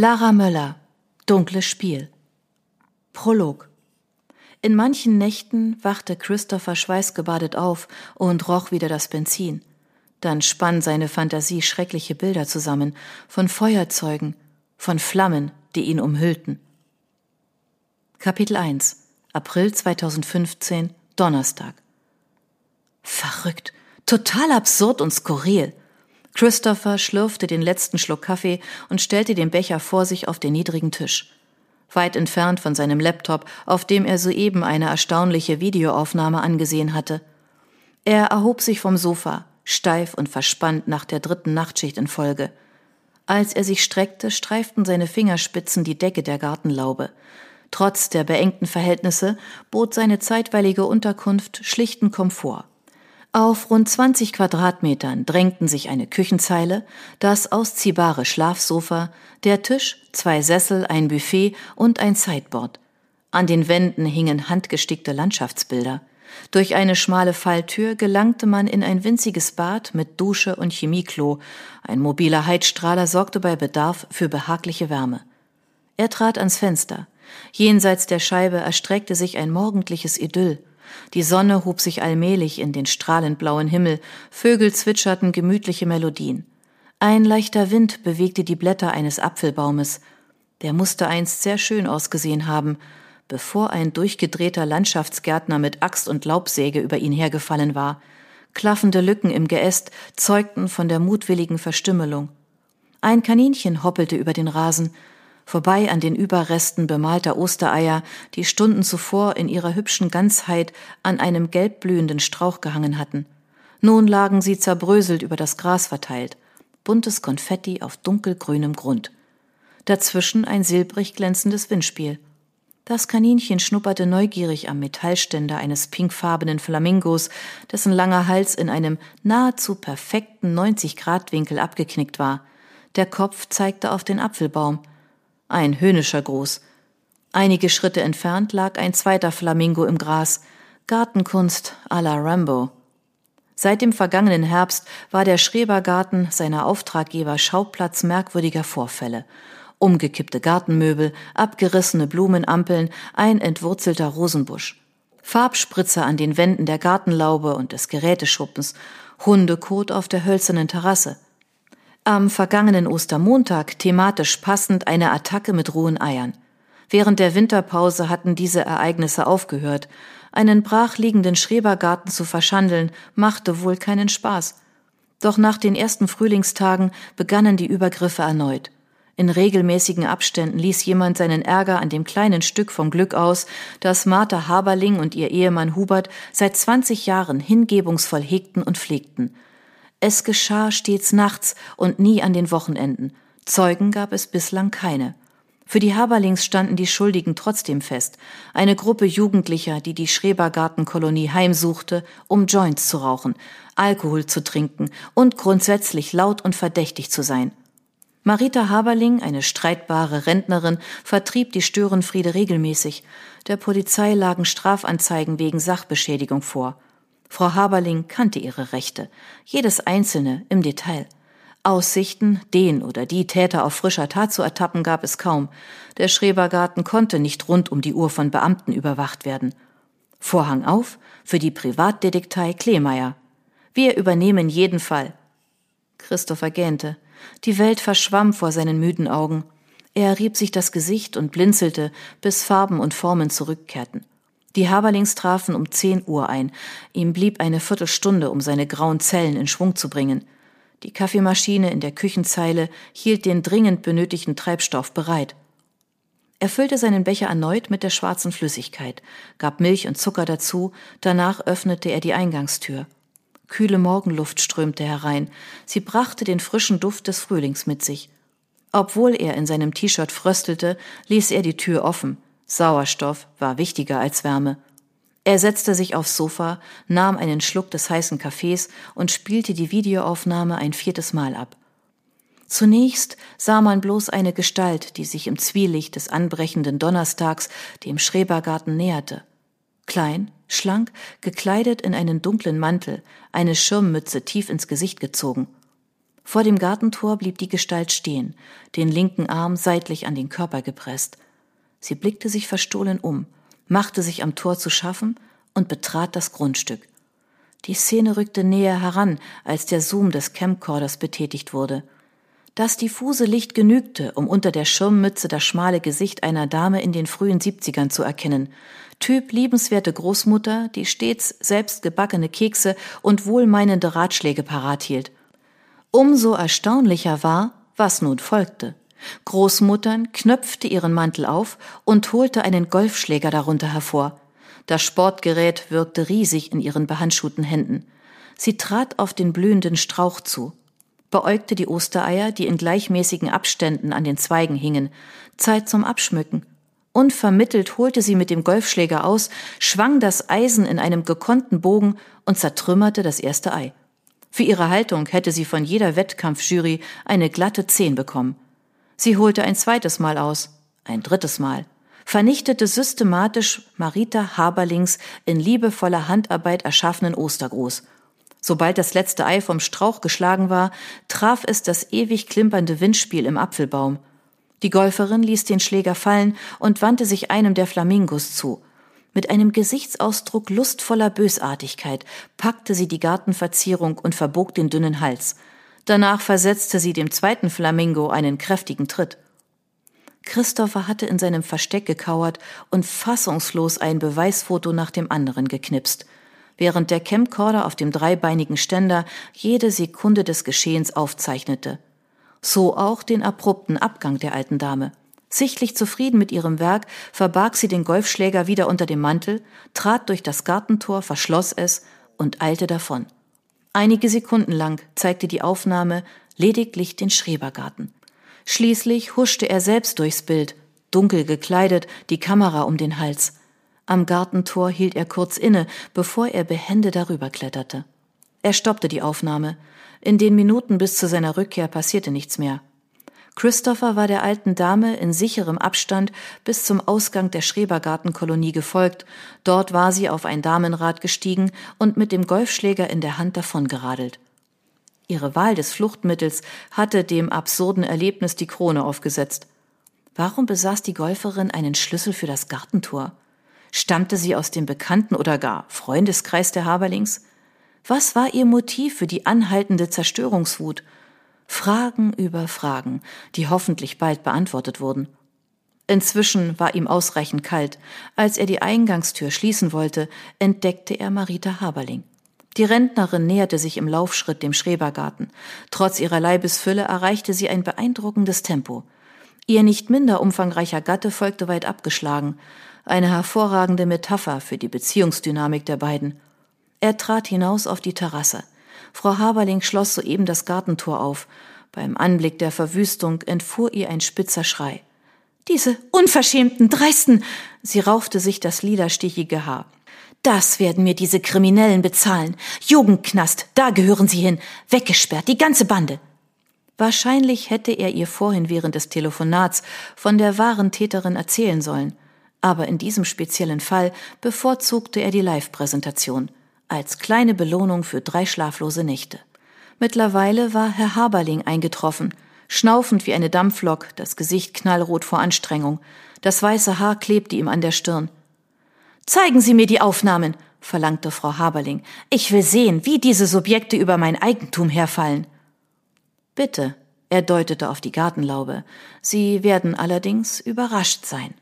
Lara Möller Dunkles Spiel Prolog In manchen Nächten wachte Christopher schweißgebadet auf und roch wieder das Benzin. Dann spann seine Fantasie schreckliche Bilder zusammen von Feuerzeugen, von Flammen, die ihn umhüllten. Kapitel 1 April 2015 Donnerstag Verrückt, total absurd und skurril. Christopher schlürfte den letzten Schluck Kaffee und stellte den Becher vor sich auf den niedrigen Tisch. Weit entfernt von seinem Laptop, auf dem er soeben eine erstaunliche Videoaufnahme angesehen hatte. Er erhob sich vom Sofa, steif und verspannt nach der dritten Nachtschicht in Folge. Als er sich streckte, streiften seine Fingerspitzen die Decke der Gartenlaube. Trotz der beengten Verhältnisse bot seine zeitweilige Unterkunft schlichten Komfort. Auf rund 20 Quadratmetern drängten sich eine Küchenzeile, das ausziehbare Schlafsofa, der Tisch, zwei Sessel, ein Buffet und ein Sideboard. An den Wänden hingen handgestickte Landschaftsbilder. Durch eine schmale Falltür gelangte man in ein winziges Bad mit Dusche und Chemieklo. Ein mobiler Heizstrahler sorgte bei Bedarf für behagliche Wärme. Er trat ans Fenster. Jenseits der Scheibe erstreckte sich ein morgendliches Idyll. Die Sonne hob sich allmählich in den strahlend blauen Himmel, Vögel zwitscherten gemütliche Melodien. Ein leichter Wind bewegte die Blätter eines Apfelbaumes. Der musste einst sehr schön ausgesehen haben, bevor ein durchgedrehter Landschaftsgärtner mit Axt und Laubsäge über ihn hergefallen war. Klaffende Lücken im Geäst zeugten von der mutwilligen Verstümmelung. Ein Kaninchen hoppelte über den Rasen, vorbei an den Überresten bemalter Ostereier, die Stunden zuvor in ihrer hübschen Ganzheit an einem gelbblühenden Strauch gehangen hatten. Nun lagen sie zerbröselt über das Gras verteilt, buntes Konfetti auf dunkelgrünem Grund. Dazwischen ein silbrig glänzendes Windspiel. Das Kaninchen schnupperte neugierig am Metallständer eines pinkfarbenen Flamingos, dessen langer Hals in einem nahezu perfekten 90-Grad-Winkel abgeknickt war. Der Kopf zeigte auf den Apfelbaum, ein höhnischer Gruß. Einige Schritte entfernt lag ein zweiter Flamingo im Gras, Gartenkunst à la Rambo. Seit dem vergangenen Herbst war der Schrebergarten seiner Auftraggeber Schauplatz merkwürdiger Vorfälle. Umgekippte Gartenmöbel, abgerissene Blumenampeln, ein entwurzelter Rosenbusch. Farbspritzer an den Wänden der Gartenlaube und des Geräteschuppens, Hundekot auf der hölzernen Terrasse – am vergangenen Ostermontag thematisch passend eine Attacke mit rohen Eiern. Während der Winterpause hatten diese Ereignisse aufgehört. Einen brachliegenden Schrebergarten zu verschandeln, machte wohl keinen Spaß. Doch nach den ersten Frühlingstagen begannen die Übergriffe erneut. In regelmäßigen Abständen ließ jemand seinen Ärger an dem kleinen Stück vom Glück aus, das Martha Haberling und ihr Ehemann Hubert seit 20 Jahren hingebungsvoll hegten und pflegten – es geschah stets nachts und nie an den Wochenenden. Zeugen gab es bislang keine. Für die Haberlings standen die Schuldigen trotzdem fest. Eine Gruppe Jugendlicher, die die Schrebergartenkolonie heimsuchte, um Joints zu rauchen, Alkohol zu trinken und grundsätzlich laut und verdächtig zu sein. Marita Haberling, eine streitbare Rentnerin, vertrieb die Störenfriede regelmäßig. Der Polizei lagen Strafanzeigen wegen Sachbeschädigung vor. Frau Haberling kannte ihre Rechte, jedes einzelne im Detail. Aussichten, den oder die Täter auf frischer Tat zu ertappen, gab es kaum. Der Schrebergarten konnte nicht rund um die Uhr von Beamten überwacht werden. Vorhang auf für die Privatdetektei Kleemeyer. Wir übernehmen jeden Fall. Christopher gähnte. Die Welt verschwamm vor seinen müden Augen. Er rieb sich das Gesicht und blinzelte, bis Farben und Formen zurückkehrten. Die Haberlings trafen um zehn Uhr ein. Ihm blieb eine Viertelstunde, um seine grauen Zellen in Schwung zu bringen. Die Kaffeemaschine in der Küchenzeile hielt den dringend benötigten Treibstoff bereit. Er füllte seinen Becher erneut mit der schwarzen Flüssigkeit, gab Milch und Zucker dazu, danach öffnete er die Eingangstür. Kühle Morgenluft strömte herein, sie brachte den frischen Duft des Frühlings mit sich. Obwohl er in seinem T-Shirt fröstelte, ließ er die Tür offen. Sauerstoff war wichtiger als Wärme. Er setzte sich aufs Sofa, nahm einen Schluck des heißen Kaffees und spielte die Videoaufnahme ein viertes Mal ab. Zunächst sah man bloß eine Gestalt, die sich im Zwielicht des anbrechenden Donnerstags dem Schrebergarten näherte. Klein, schlank, gekleidet in einen dunklen Mantel, eine Schirmmütze tief ins Gesicht gezogen. Vor dem Gartentor blieb die Gestalt stehen, den linken Arm seitlich an den Körper gepresst. Sie blickte sich verstohlen um, machte sich am Tor zu schaffen und betrat das Grundstück. Die Szene rückte näher heran, als der Zoom des Camcorders betätigt wurde. Das diffuse Licht genügte, um unter der Schirmmütze das schmale Gesicht einer Dame in den frühen Siebzigern zu erkennen. Typ liebenswerte Großmutter, die stets selbst gebackene Kekse und wohlmeinende Ratschläge parat hielt. Umso erstaunlicher war, was nun folgte. Großmuttern knöpfte ihren Mantel auf und holte einen Golfschläger darunter hervor. Das Sportgerät wirkte riesig in ihren behandschuhten Händen. Sie trat auf den blühenden Strauch zu, beäugte die Ostereier, die in gleichmäßigen Abständen an den Zweigen hingen. Zeit zum Abschmücken. Unvermittelt holte sie mit dem Golfschläger aus, schwang das Eisen in einem gekonnten Bogen und zertrümmerte das erste Ei. Für ihre Haltung hätte sie von jeder Wettkampfjury eine glatte Zehn bekommen. Sie holte ein zweites Mal aus, ein drittes Mal vernichtete systematisch Marita Haberlings in liebevoller Handarbeit erschaffenen Ostergruß. Sobald das letzte Ei vom Strauch geschlagen war, traf es das ewig klimpernde Windspiel im Apfelbaum. Die Golferin ließ den Schläger fallen und wandte sich einem der Flamingos zu. Mit einem Gesichtsausdruck lustvoller Bösartigkeit packte sie die Gartenverzierung und verbog den dünnen Hals. Danach versetzte sie dem zweiten Flamingo einen kräftigen Tritt. Christopher hatte in seinem Versteck gekauert und fassungslos ein Beweisfoto nach dem anderen geknipst, während der Camcorder auf dem dreibeinigen Ständer jede Sekunde des Geschehens aufzeichnete. So auch den abrupten Abgang der alten Dame. Sichtlich zufrieden mit ihrem Werk verbarg sie den Golfschläger wieder unter dem Mantel, trat durch das Gartentor, verschloss es und eilte davon. Einige Sekunden lang zeigte die Aufnahme lediglich den Schrebergarten. Schließlich huschte er selbst durchs Bild, dunkel gekleidet, die Kamera um den Hals. Am Gartentor hielt er kurz inne, bevor er behende darüber kletterte. Er stoppte die Aufnahme. In den Minuten bis zu seiner Rückkehr passierte nichts mehr. Christopher war der alten Dame in sicherem Abstand bis zum Ausgang der Schrebergartenkolonie gefolgt. Dort war sie auf ein Damenrad gestiegen und mit dem Golfschläger in der Hand davongeradelt. Ihre Wahl des Fluchtmittels hatte dem absurden Erlebnis die Krone aufgesetzt. Warum besaß die Golferin einen Schlüssel für das Gartentor? Stammte sie aus dem Bekannten oder gar Freundeskreis der Haberlings? Was war ihr Motiv für die anhaltende Zerstörungswut? Fragen über Fragen, die hoffentlich bald beantwortet wurden. Inzwischen war ihm ausreichend kalt. Als er die Eingangstür schließen wollte, entdeckte er Marita Haberling. Die Rentnerin näherte sich im Laufschritt dem Schrebergarten. Trotz ihrer Leibesfülle erreichte sie ein beeindruckendes Tempo. Ihr nicht minder umfangreicher Gatte folgte weit abgeschlagen. Eine hervorragende Metapher für die Beziehungsdynamik der beiden. Er trat hinaus auf die Terrasse. Frau Haberling schloss soeben das Gartentor auf. Beim Anblick der Verwüstung entfuhr ihr ein spitzer Schrei. Diese unverschämten Dreisten! Sie raufte sich das lilastichige Haar. Das werden mir diese Kriminellen bezahlen. Jugendknast, da gehören sie hin. Weggesperrt, die ganze Bande. Wahrscheinlich hätte er ihr vorhin während des Telefonats von der wahren Täterin erzählen sollen. Aber in diesem speziellen Fall bevorzugte er die Live-Präsentation als kleine Belohnung für drei schlaflose Nächte. Mittlerweile war Herr Haberling eingetroffen, schnaufend wie eine Dampflok, das Gesicht knallrot vor Anstrengung. Das weiße Haar klebte ihm an der Stirn. Zeigen Sie mir die Aufnahmen, verlangte Frau Haberling. Ich will sehen, wie diese Subjekte über mein Eigentum herfallen. Bitte, er deutete auf die Gartenlaube. Sie werden allerdings überrascht sein.